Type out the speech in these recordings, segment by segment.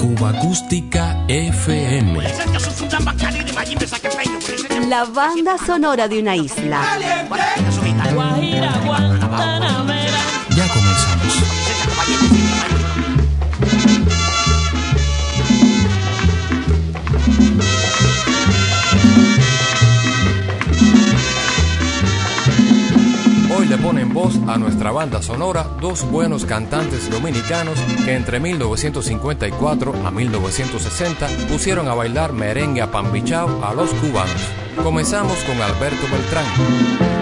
Cuba Acústica FM. La banda sonora de una isla. Hoy le ponen voz a nuestra banda sonora dos buenos cantantes dominicanos que entre 1954 a 1960 pusieron a bailar merengue a pambichao a los cubanos. Comenzamos con Alberto Beltrán.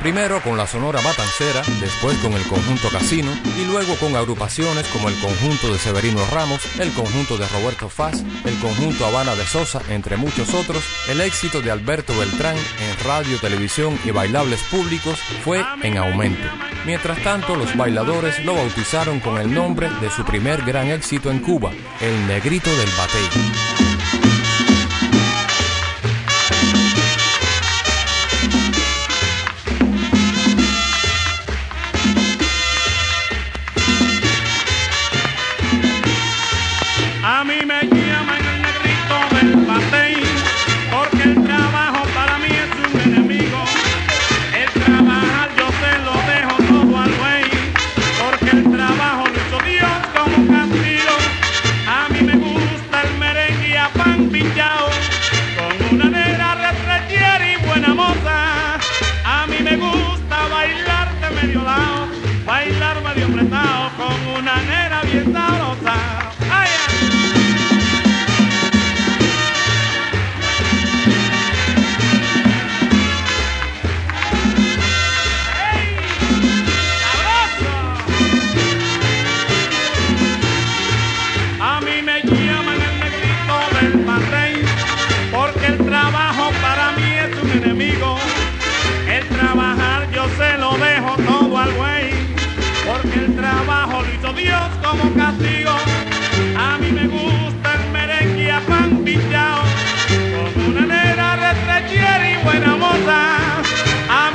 Primero con la Sonora Matancera, después con el conjunto Casino y luego con agrupaciones como el conjunto de Severino Ramos, el conjunto de Roberto Faz, el conjunto Habana de Sosa, entre muchos otros, el éxito de Alberto Beltrán en radio, televisión y bailables públicos fue en aumento. Mientras tanto, los bailadores lo bautizaron con el nombre de su primer gran éxito en Cuba, El Negrito del Batey.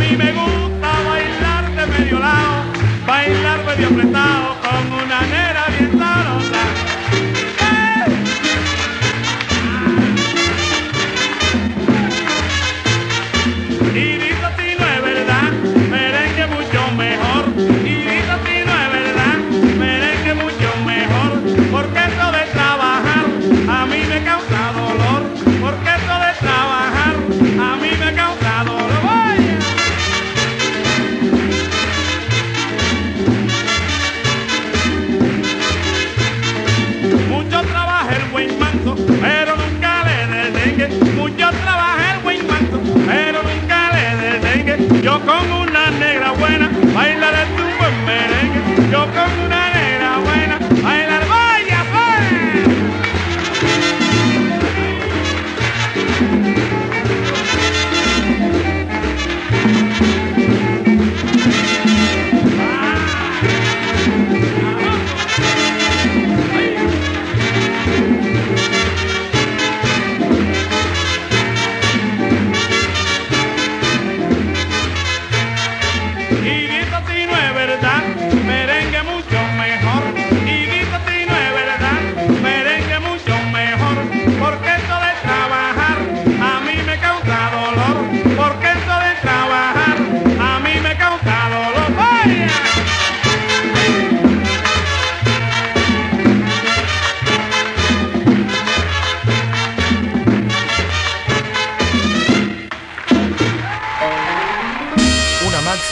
mí me gusta bailar de medio lado, bailar medio apretado.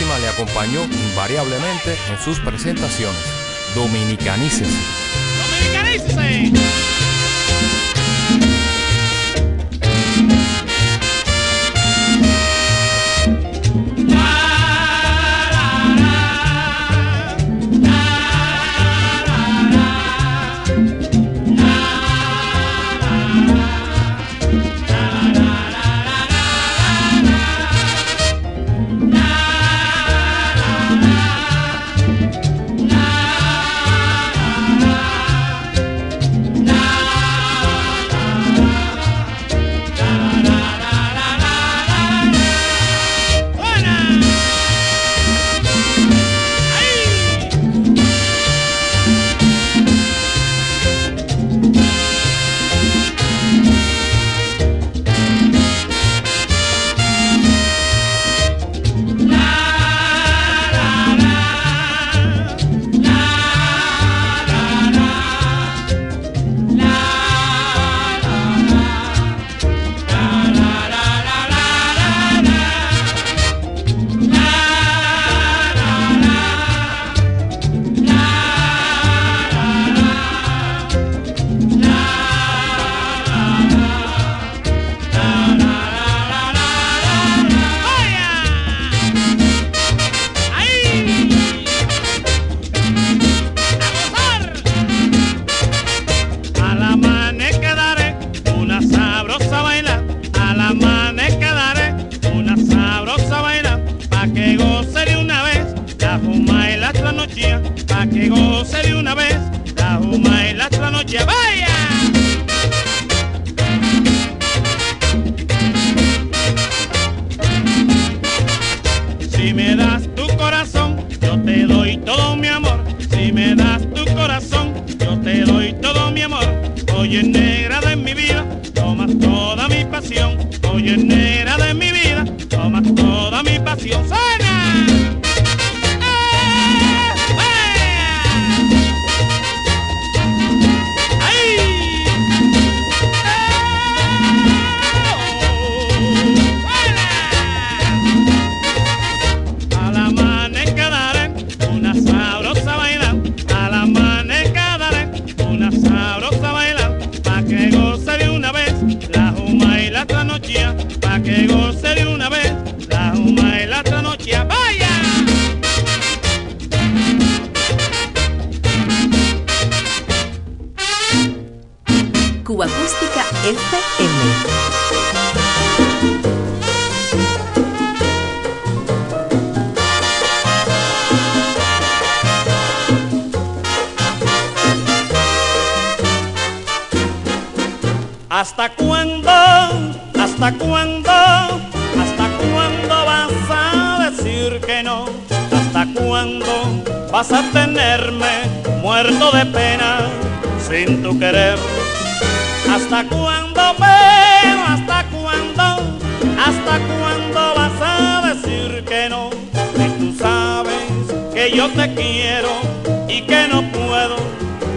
le acompañó invariablemente en sus presentaciones. Dominicanícese. ¡Dominicanícese! ¿Hasta cuándo, pero hasta cuándo? ¿Hasta cuándo vas a decir que no? Si tú sabes que yo te quiero y que no puedo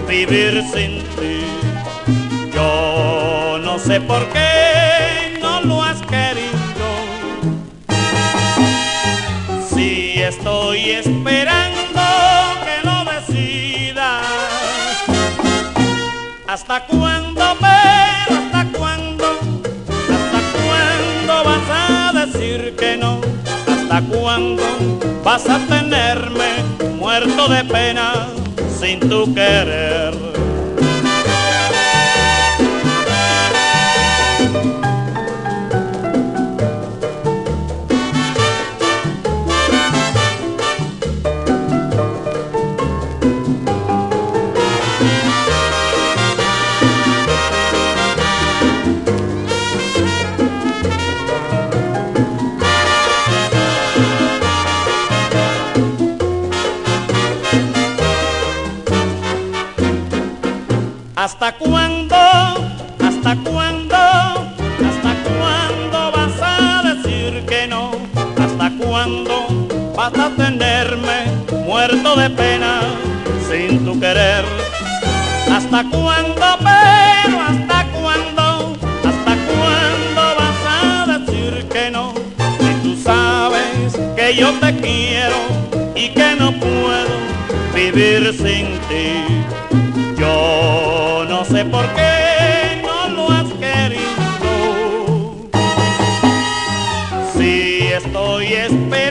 vivir sin ti. Yo no sé por qué no lo has querido. Si estoy esperando vas a tenerme muerto de pena sin tu querer? Muerto de pena sin tu querer? ¿Hasta cuándo? Pero ¿hasta cuándo? ¿Hasta cuándo vas a decir que no? Si tú sabes que yo te quiero y que no puedo vivir sin ti. Yo no sé por qué no lo has querido. Si estoy esperando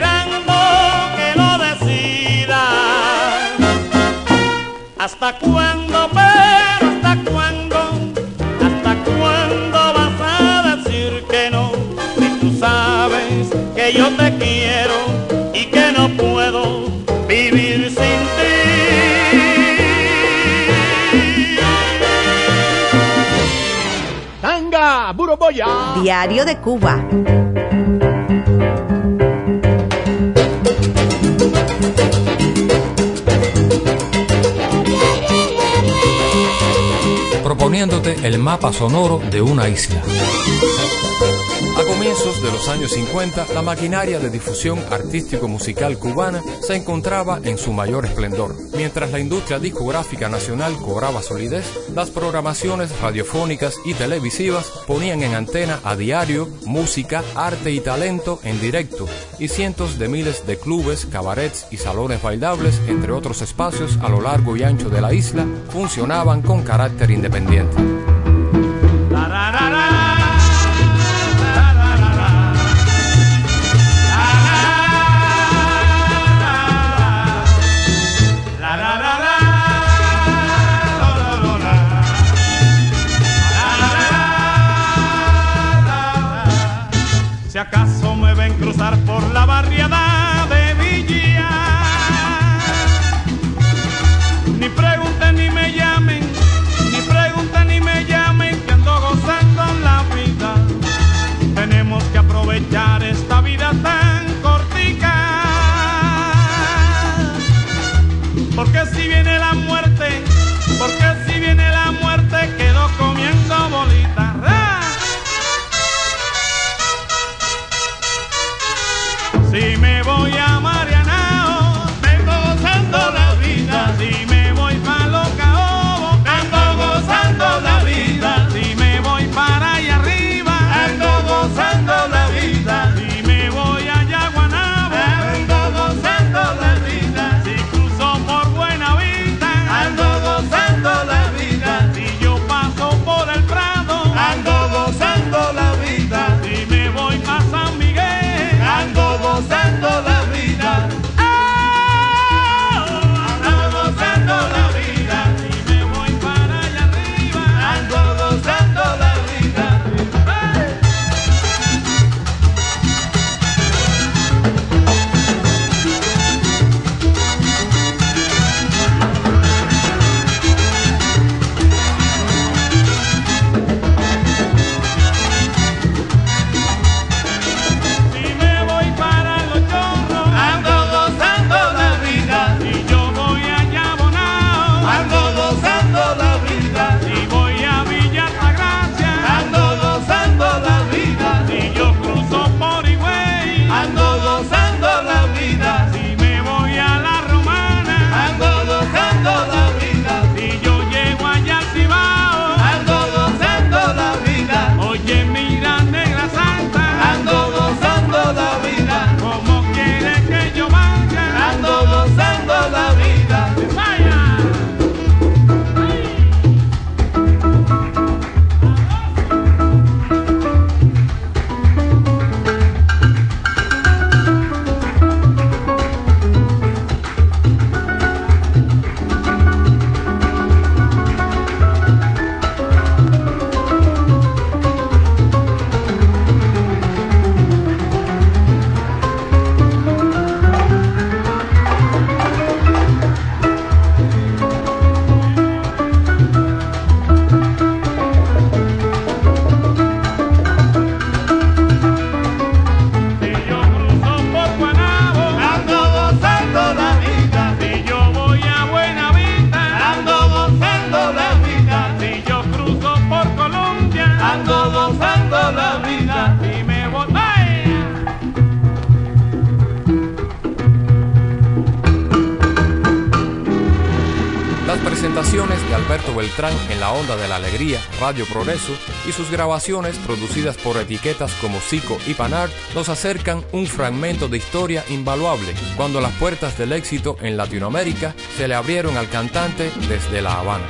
¿Hasta cuándo, pero hasta cuándo? ¿Hasta cuándo vas a decir que no? Si tú sabes que yo te quiero y que no puedo vivir sin ti. Tanga, Buroboya. Diario de Cuba. El mapa sonoro de una isla. A comienzos de los años 50, la maquinaria de difusión artístico-musical cubana se encontraba en su mayor esplendor. Mientras la industria discográfica nacional cobraba solidez, las programaciones radiofónicas y televisivas ponían en antena a diario música, arte y talento en directo, y cientos de miles de clubes, cabarets y salones bailables, entre otros espacios a lo largo y ancho de la isla, funcionaban con carácter independiente. Progreso, y sus grabaciones producidas por etiquetas como Zico y Panart nos acercan un fragmento de historia invaluable cuando las puertas del éxito en Latinoamérica se le abrieron al cantante desde La Habana.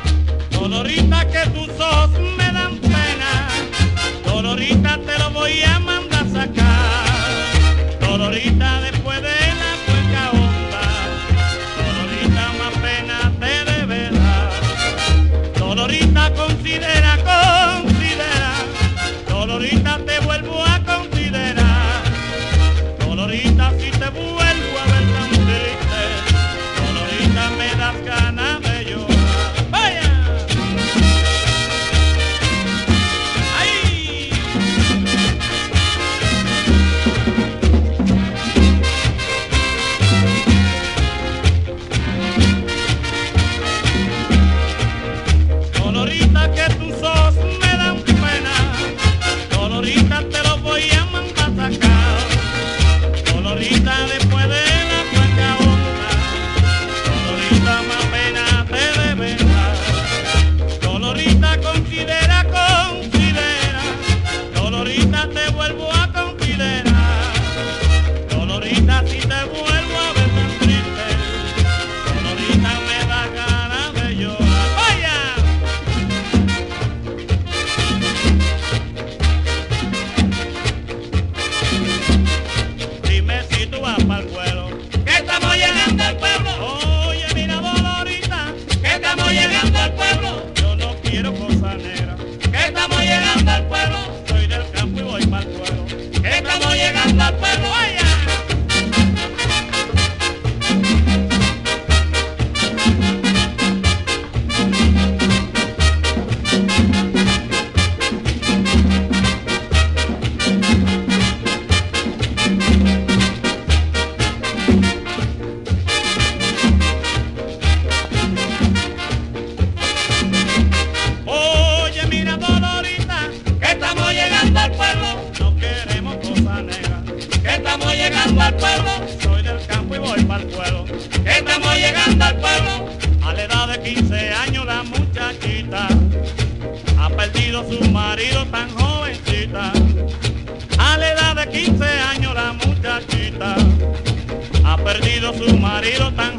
Su marido tan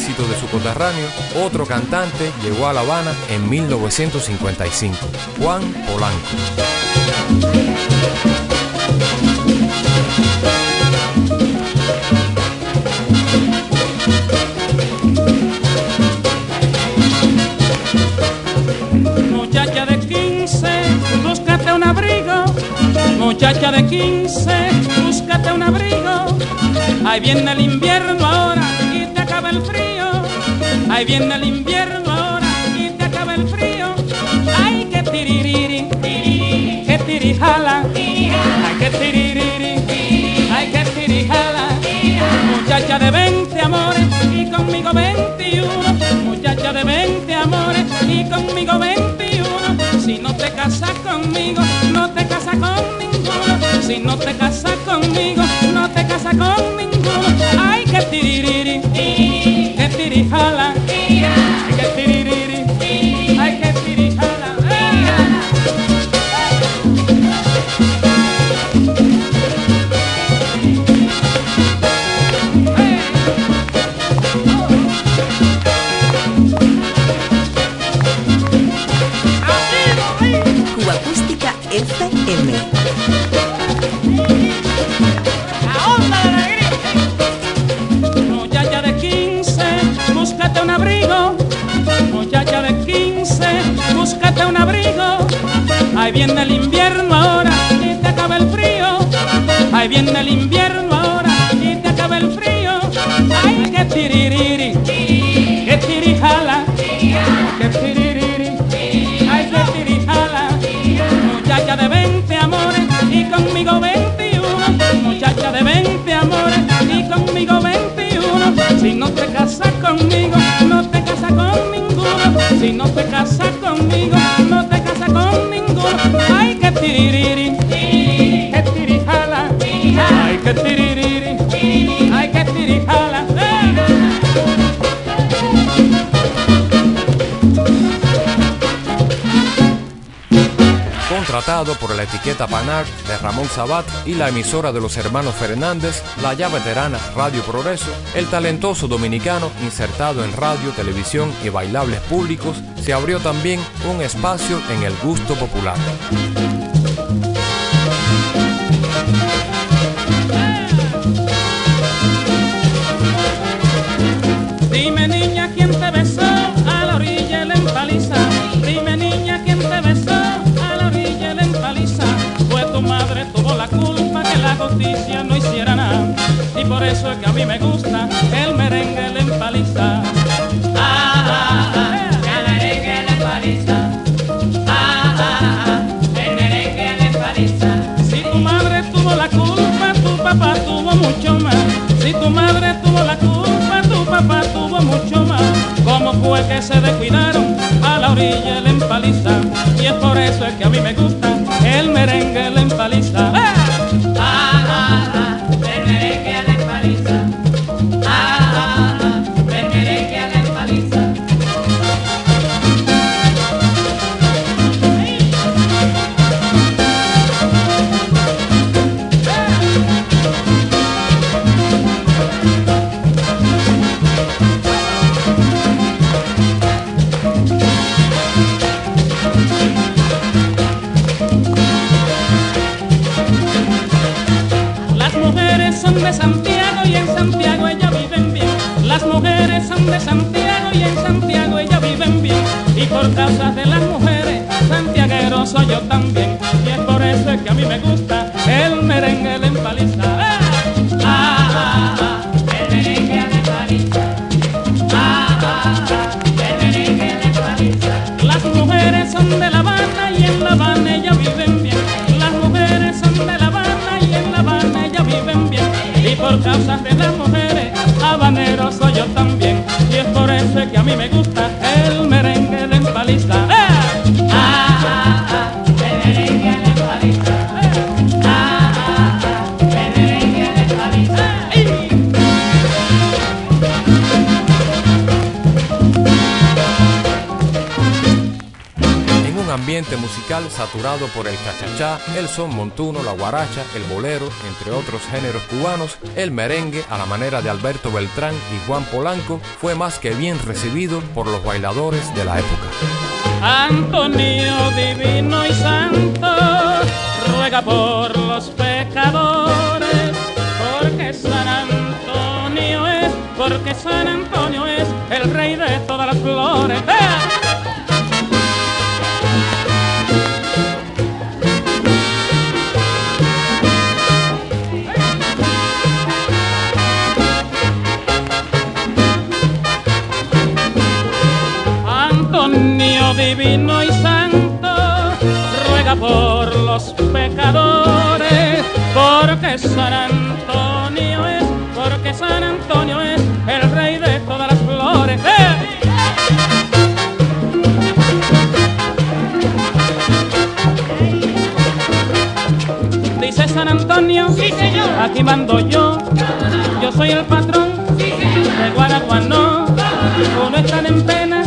éxito de su coterráneo, otro cantante llegó a La Habana en 1955, Juan Polanco. Muchacha de 15, búscate un abrigo. Muchacha de 15, búscate un abrigo. Ahí viene el invierno ahora y te acaba el frío. Ahí viene el invierno ahora y te acaba el frío. Ay, que tiririri, que tirijala. Ay, que tiririri, ay, que tirijala. Muchacha de 20 amores y conmigo 21. Muchacha de 20 amores y conmigo 21. Si no te casas conmigo, no te casas con ninguno. Si no te casas conmigo, no te casas con ninguno. Ay, que tiririri, que tirijala. ahí viene el invierno ahora y te acaba el frío, ahí viene el invierno ahora y te acaba el frío, ay que tiririri, que tirijala, que tiririri, ay que tirijala, muchacha de 20 amores y conmigo 21, muchacha de 20 amores y conmigo 21, si no te casas conmigo, no te casas con ninguno, si no te casas conmigo, no te Por la etiqueta Panart de Ramón Sabat y la emisora de los hermanos Fernández, la ya veterana Radio Progreso, el talentoso dominicano, insertado en radio, televisión y bailables públicos, se abrió también un espacio en el gusto popular. Eso es que a mí me gusta el merengue la empaliza. Ah, ah, ah, el merengue la empaliza. Ah, ah, ah, el merengue la empaliza. Si tu madre tuvo la culpa, tu papá tuvo mucho más. Si tu madre tuvo la culpa, tu papá tuvo mucho más. ¿Cómo fue que se descuidaron a la orilla la empaliza? Y es por eso es que a mí me gusta el merengue la empaliza. Ah, musical saturado por el chachachá, el son montuno, la guaracha, el bolero, entre otros géneros cubanos, el merengue, a la manera de Alberto Beltrán y Juan Polanco, fue más que bien recibido por los bailadores de la época. Antonio divino y santo, ruega por los pecadores, porque San Antonio es, porque San Antonio es el rey de todas las flores. Por los pecadores, porque San Antonio es, porque San Antonio es el rey de todas las flores. ¡Eh! Dice San Antonio, aquí mando yo, yo soy el patrón de Guaraguanó, uno están en pena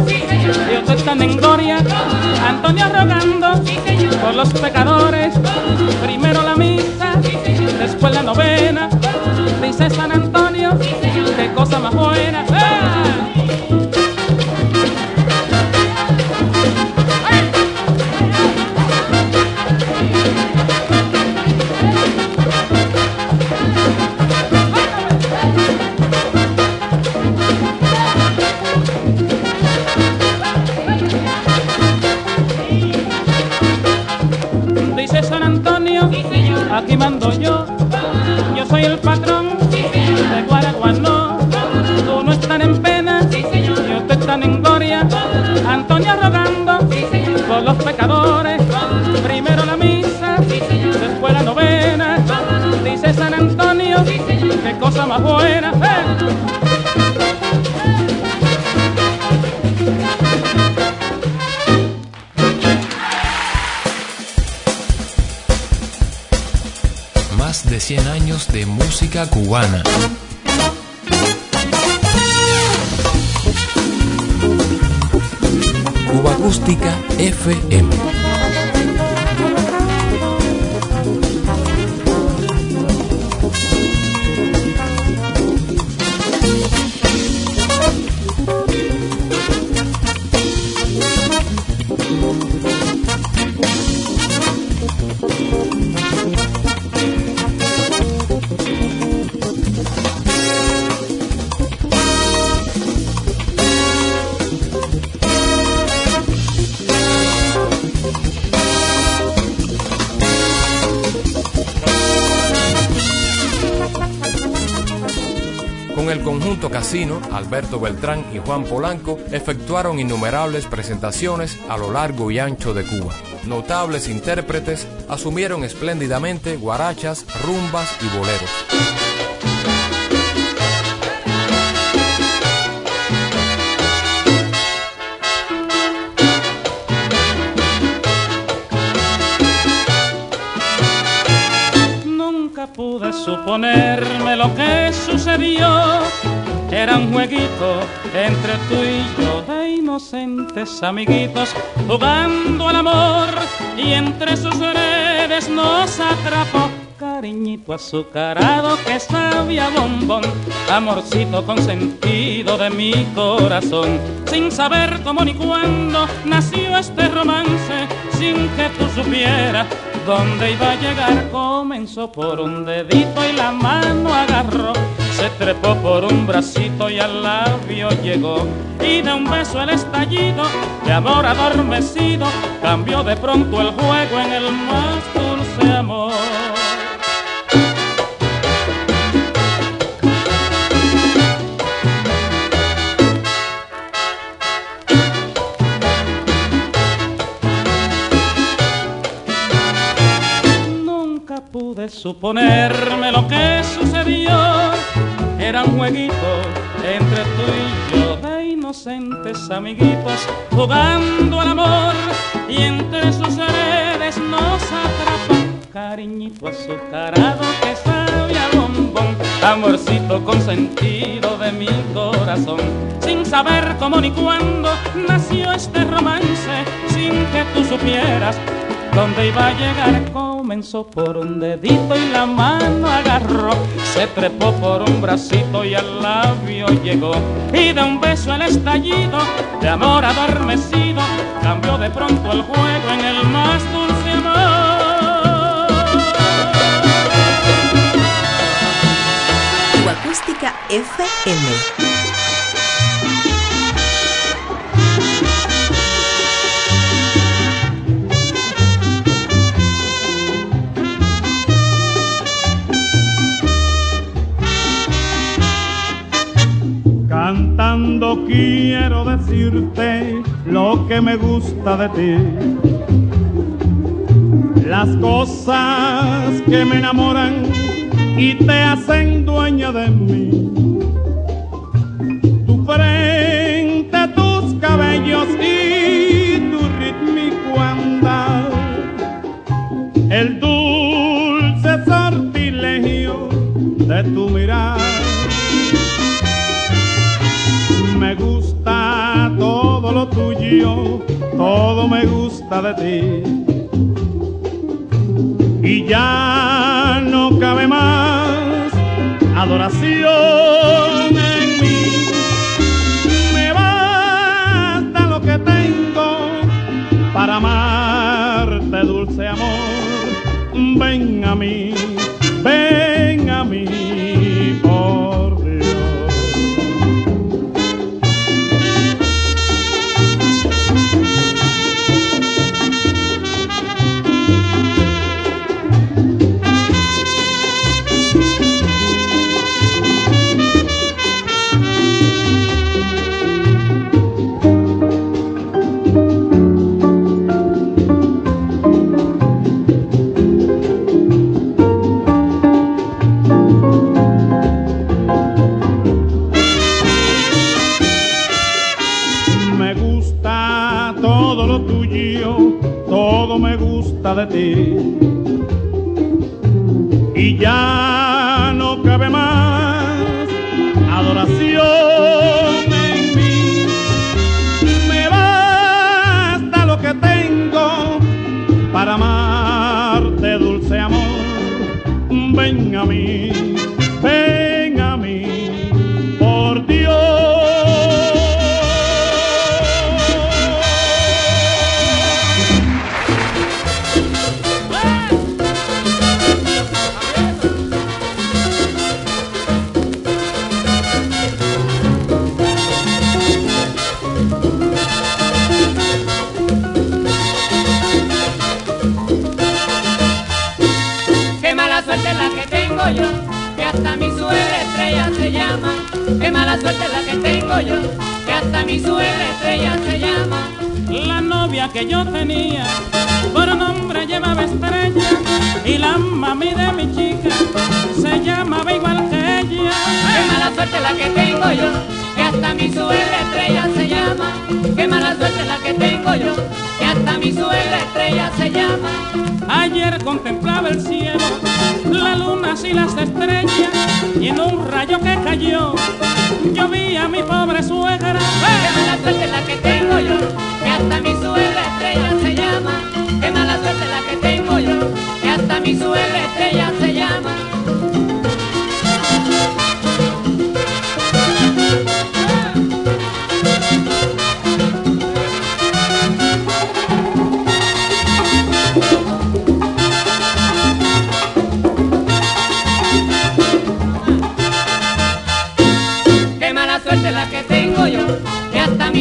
y otros están en gloria, Antonio rogando los pecadores, primero la misa, después la novena, dice San Antonio, qué cosa más buena. Música cubana. Alberto Beltrán y Juan Polanco efectuaron innumerables presentaciones a lo largo y ancho de Cuba. Notables intérpretes asumieron espléndidamente guarachas, rumbas y boleros. Nunca pude suponerme lo que sucedió era un jueguito entre tú y yo de inocentes amiguitos jugando al amor y entre sus redes nos atrapó cariñito azucarado que sabía bombón, amorcito consentido de mi corazón. Sin saber cómo ni cuándo nació este romance, sin que tú supieras dónde iba a llegar, comenzó por un dedito y la mano agarró se trepó por un bracito y al labio llegó y de un beso el estallido de amor adormecido cambió de pronto el juego en el más dulce amor. Nunca pude suponerme lo que sucedió era un jueguito entre tú y yo de inocentes amiguitos jugando al amor y entre sus redes nos atrapa cariñito azucarado que sabe a bombón, amorcito consentido de mi corazón. Sin saber cómo ni cuándo nació este romance, sin que tú supieras dónde iba a llegar comenzó por un dedito y la mano agarró, se trepó por un bracito y al labio llegó y de un beso el estallido de amor adormecido cambió de pronto el juego en el más dulce amor. Acústica FM. Cantando quiero decirte lo que me gusta de ti. Las cosas que me enamoran y te hacen dueña de mí. Tu frente, tus cabellos y tu rítmico andar. El dulce sortilegio de tu mirar tuyo, todo me gusta de ti. Y ya no cabe más adoración melody mala suerte la que tengo yo, que hasta mi suegra estrella se llama. Qué mala suerte la que tengo yo, que hasta mi suegra estrella se llama. La novia que yo tenía por nombre llevaba estrella y la mami de mi chica se llamaba igual que ella. Qué mala suerte la que tengo yo, hasta mi suegra estrella se llama. Qué mala suerte la que tengo yo, que hasta mi suegra estrella se llama. Ayer contemplaba el cielo, la luna y las estrellas y en un rayo que cayó yo vi a mi pobre suegra. Qué mala suerte la que tengo yo, que hasta mi suegra estrella se llama. Qué mala suerte la que tengo yo, que hasta mi suegra estrella se llama.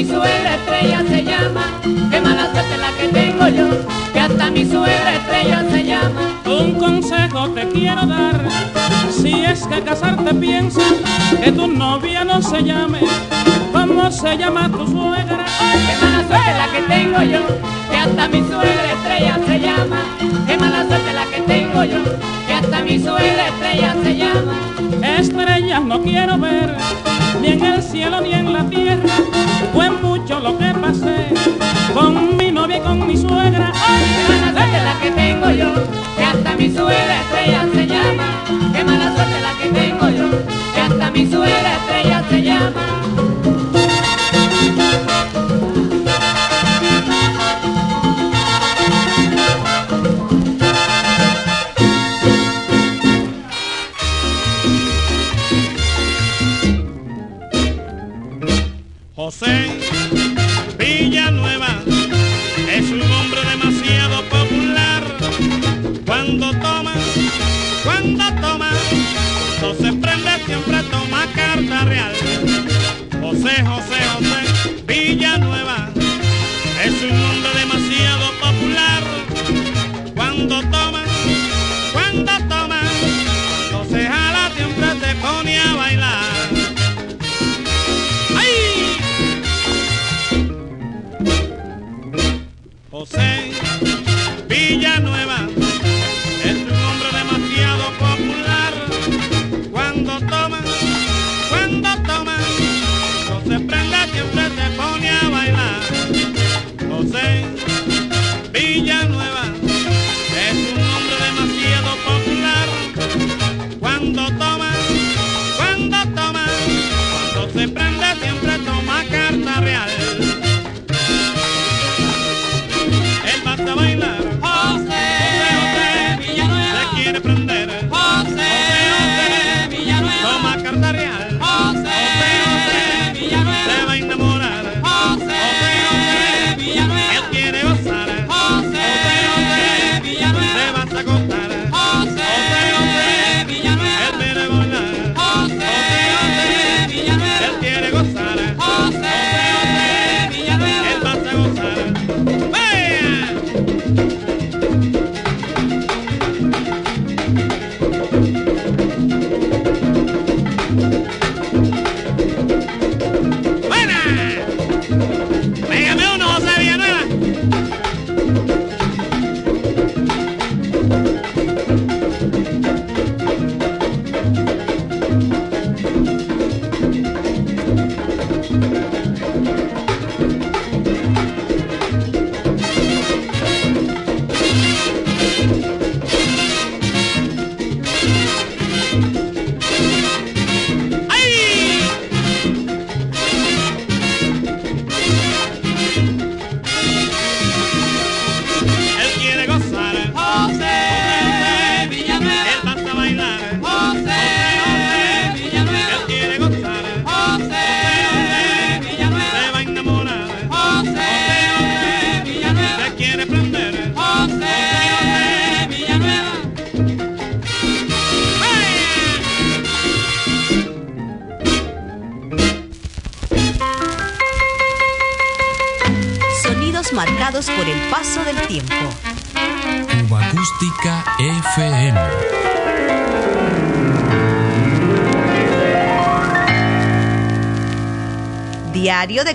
Mi suegra estrella se llama. Qué mala suerte la que tengo yo, que hasta mi suegra estrella se llama. Un consejo te quiero dar, si es que casarte piensas, que tu novia no se llame, ¿cómo se llama tu suegra? Qué mala suerte la que tengo yo, que hasta mi suegra estrella se llama. Qué mala suerte la que tengo yo, que hasta mi suegra estrella se llama. Estrellas no quiero ver, ni en el cielo ni en la tierra, fue mucho lo que pasé con mi novia y con mi suegra. Qué mala suerte la que tengo yo, que hasta mi suegra estrella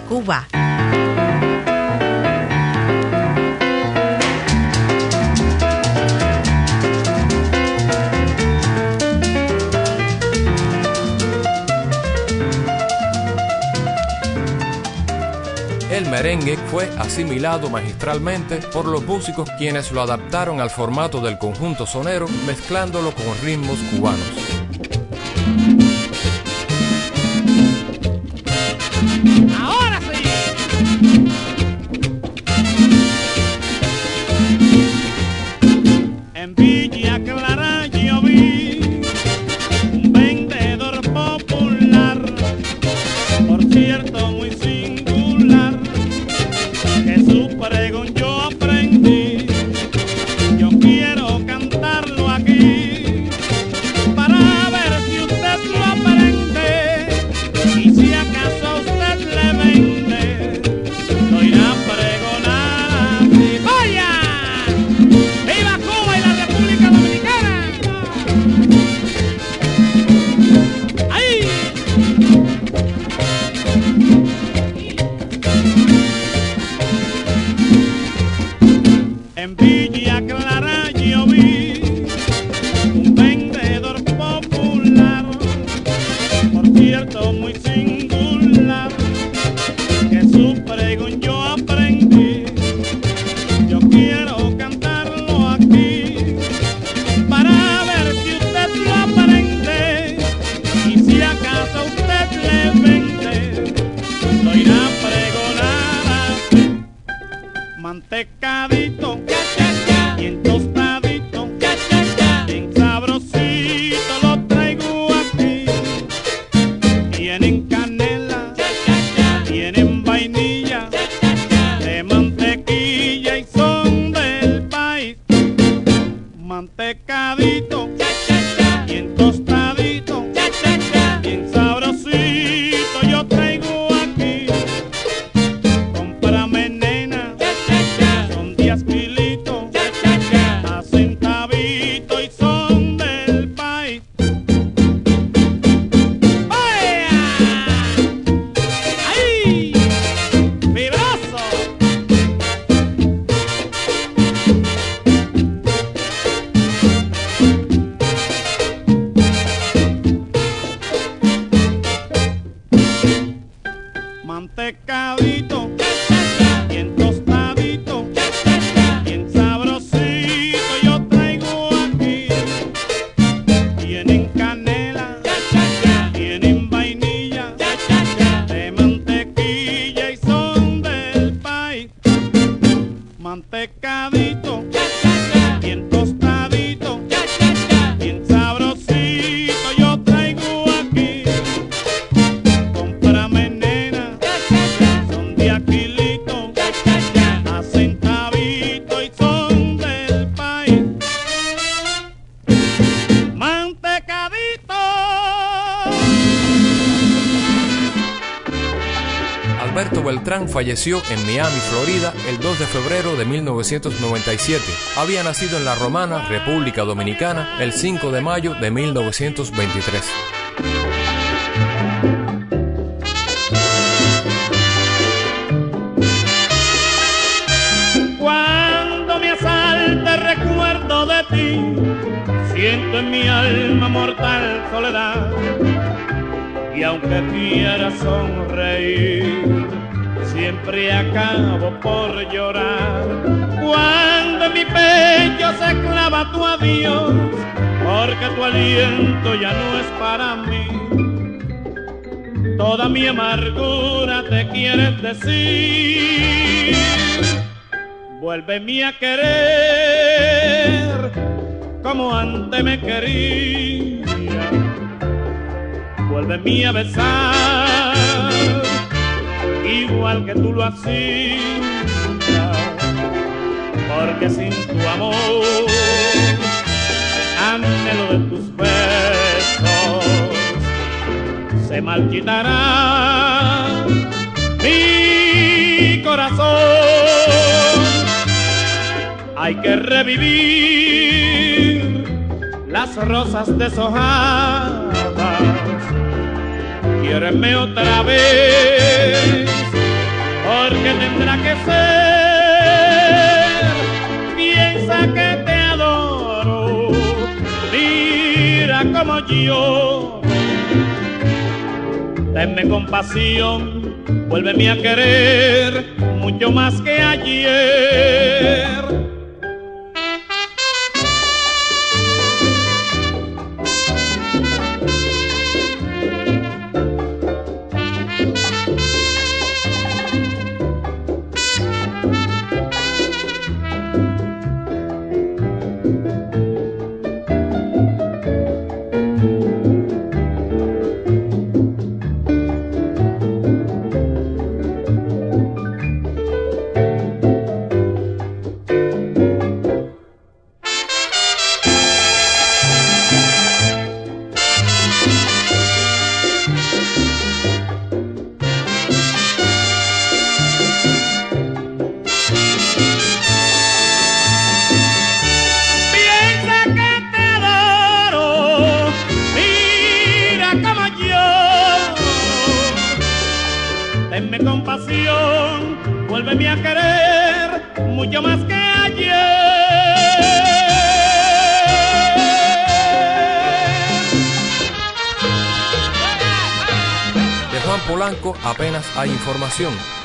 Cuba. El merengue fue asimilado magistralmente por los músicos quienes lo adaptaron al formato del conjunto sonero mezclándolo con ritmos cubanos. Mantecadito, Falleció en Miami, Florida, el 2 de febrero de 1997. Había nacido en La Romana, República Dominicana, el 5 de mayo de 1923. Cuando me asalta recuerdo de ti, siento en mi alma mortal soledad. Y aunque quiera sonreír, siempre acabo por llorar. Cuando mi pecho se clava tu adiós, porque tu aliento ya no es para mí. Toda mi amargura te quieres decir. Vuélveme a querer como antes me quería. Vuélveme a besar igual que tú lo hacías. Porque sin tu amor, anhelo de tus besos, se marchitará mi corazón. Hay que revivir las rosas deshojadas. Quiéreme otra vez, porque tendrá que ser. Piensa que te adoro, mira como yo. Tenme compasión, vuélveme a querer mucho más que ayer.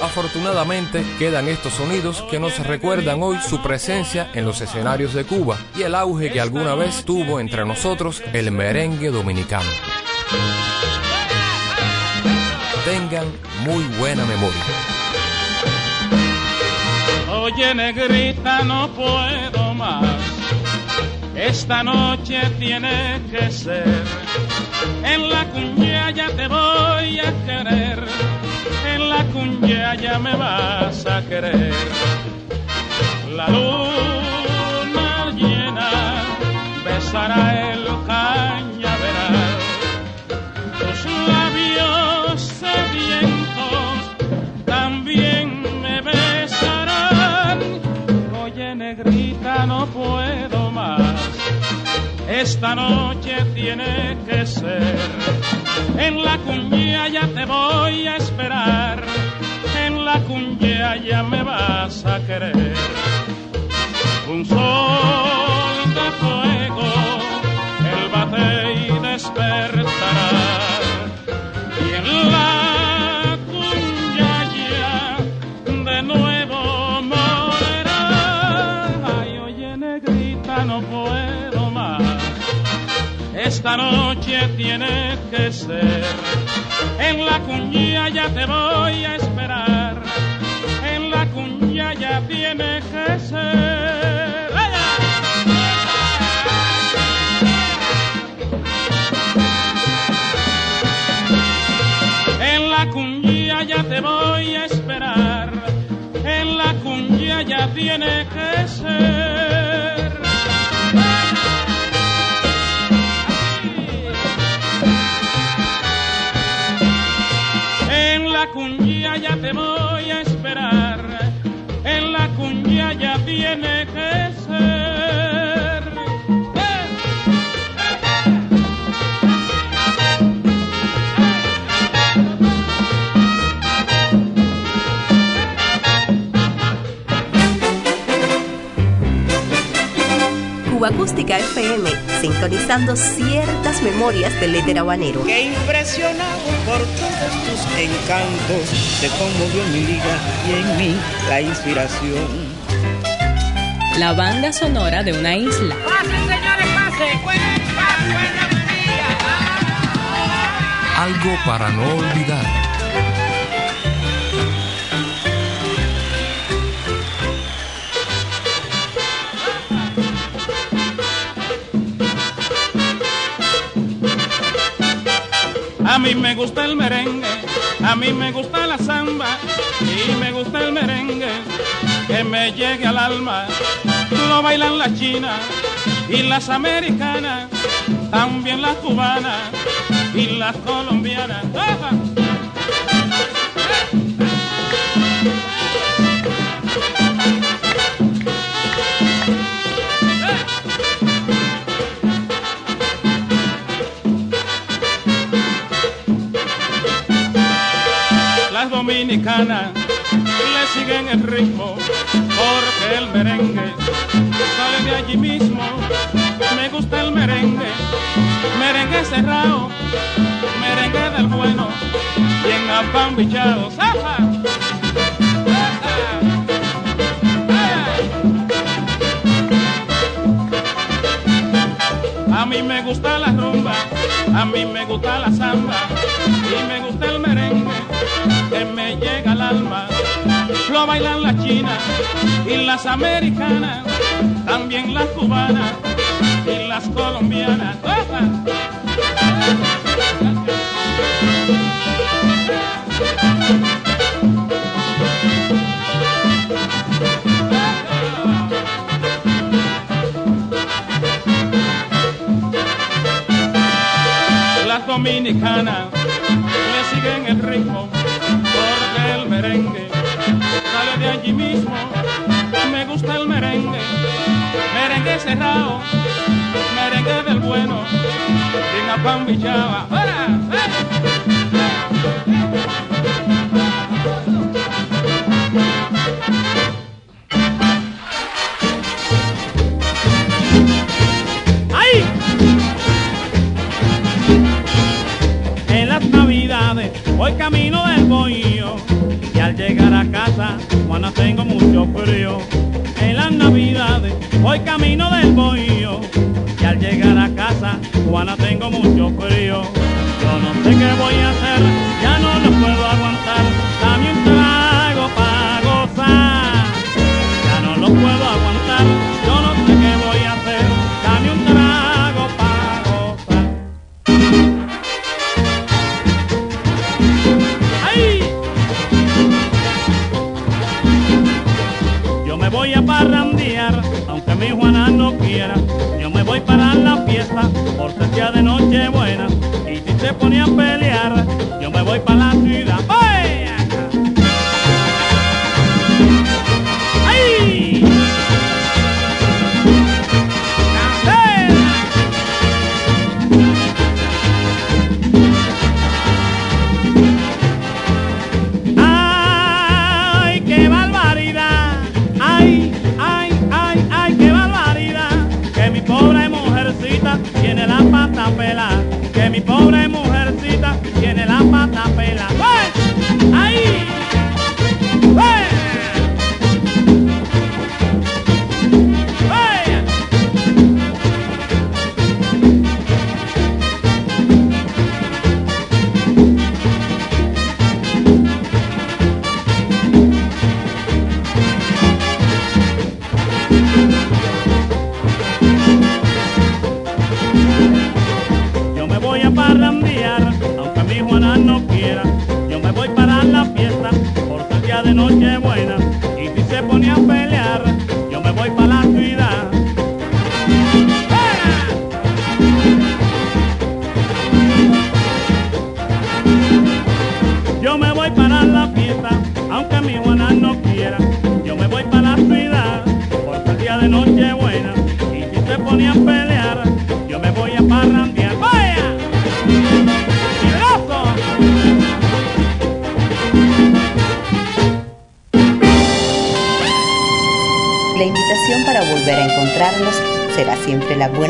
Afortunadamente quedan estos sonidos que nos recuerdan hoy su presencia en los escenarios de Cuba y el auge que alguna vez tuvo entre nosotros el merengue dominicano. Tengan muy buena memoria. Oye, negrita, no puedo más. Esta noche tiene que ser. En la cuña ya te voy a Esta noche tiene que ser. En la cuña ya te voy a esperar. En la cuña ya me vas a querer. Un sol de fuego, el bate y despertará. Y en la Esta noche tiene que ser. En la cuña ya te voy a esperar. En la cuña ya tiene que ser. En la cuña ya te voy a esperar. En la cuña ya tiene que ser. Tiene que ser. Cuba Acústica FM, sintonizando ciertas memorias del éter habanero. que impresionado por todos tus encantos, te conmovió mi liga y en mí la inspiración. La banda sonora de una isla. Pasen, señores, pasen. Cuenta, cuenta, María. Algo para no olvidar. A mí me gusta el merengue, a mí me gusta la samba y me gusta el merengue que me llegue al alma. Lo bailan las chinas y las americanas, también las cubanas y las colombianas. Las dominicanas le siguen el ritmo sale de allí mismo. Me gusta el merengue, merengue cerrado, merengue del bueno, bien apambichado. ¡Zafa! A mí me gusta la rumba, a mí me gusta la samba y me gusta el merengue que me llega al alma. Lo bailan y las americanas, también las cubanas y las colombianas. Las dominicanas le siguen el ritmo porque el merengue sale de allí mismo. Cerrado, merengue del bueno, sin apambichaba. ¡Fuera! ¡Ay! En las navidades voy camino del bohío y al llegar a casa, Juana, tengo mucho frío. Voy camino del bohío y al llegar a casa, Juana, tengo mucho frío. Yo no sé qué voy a hacer, por de noche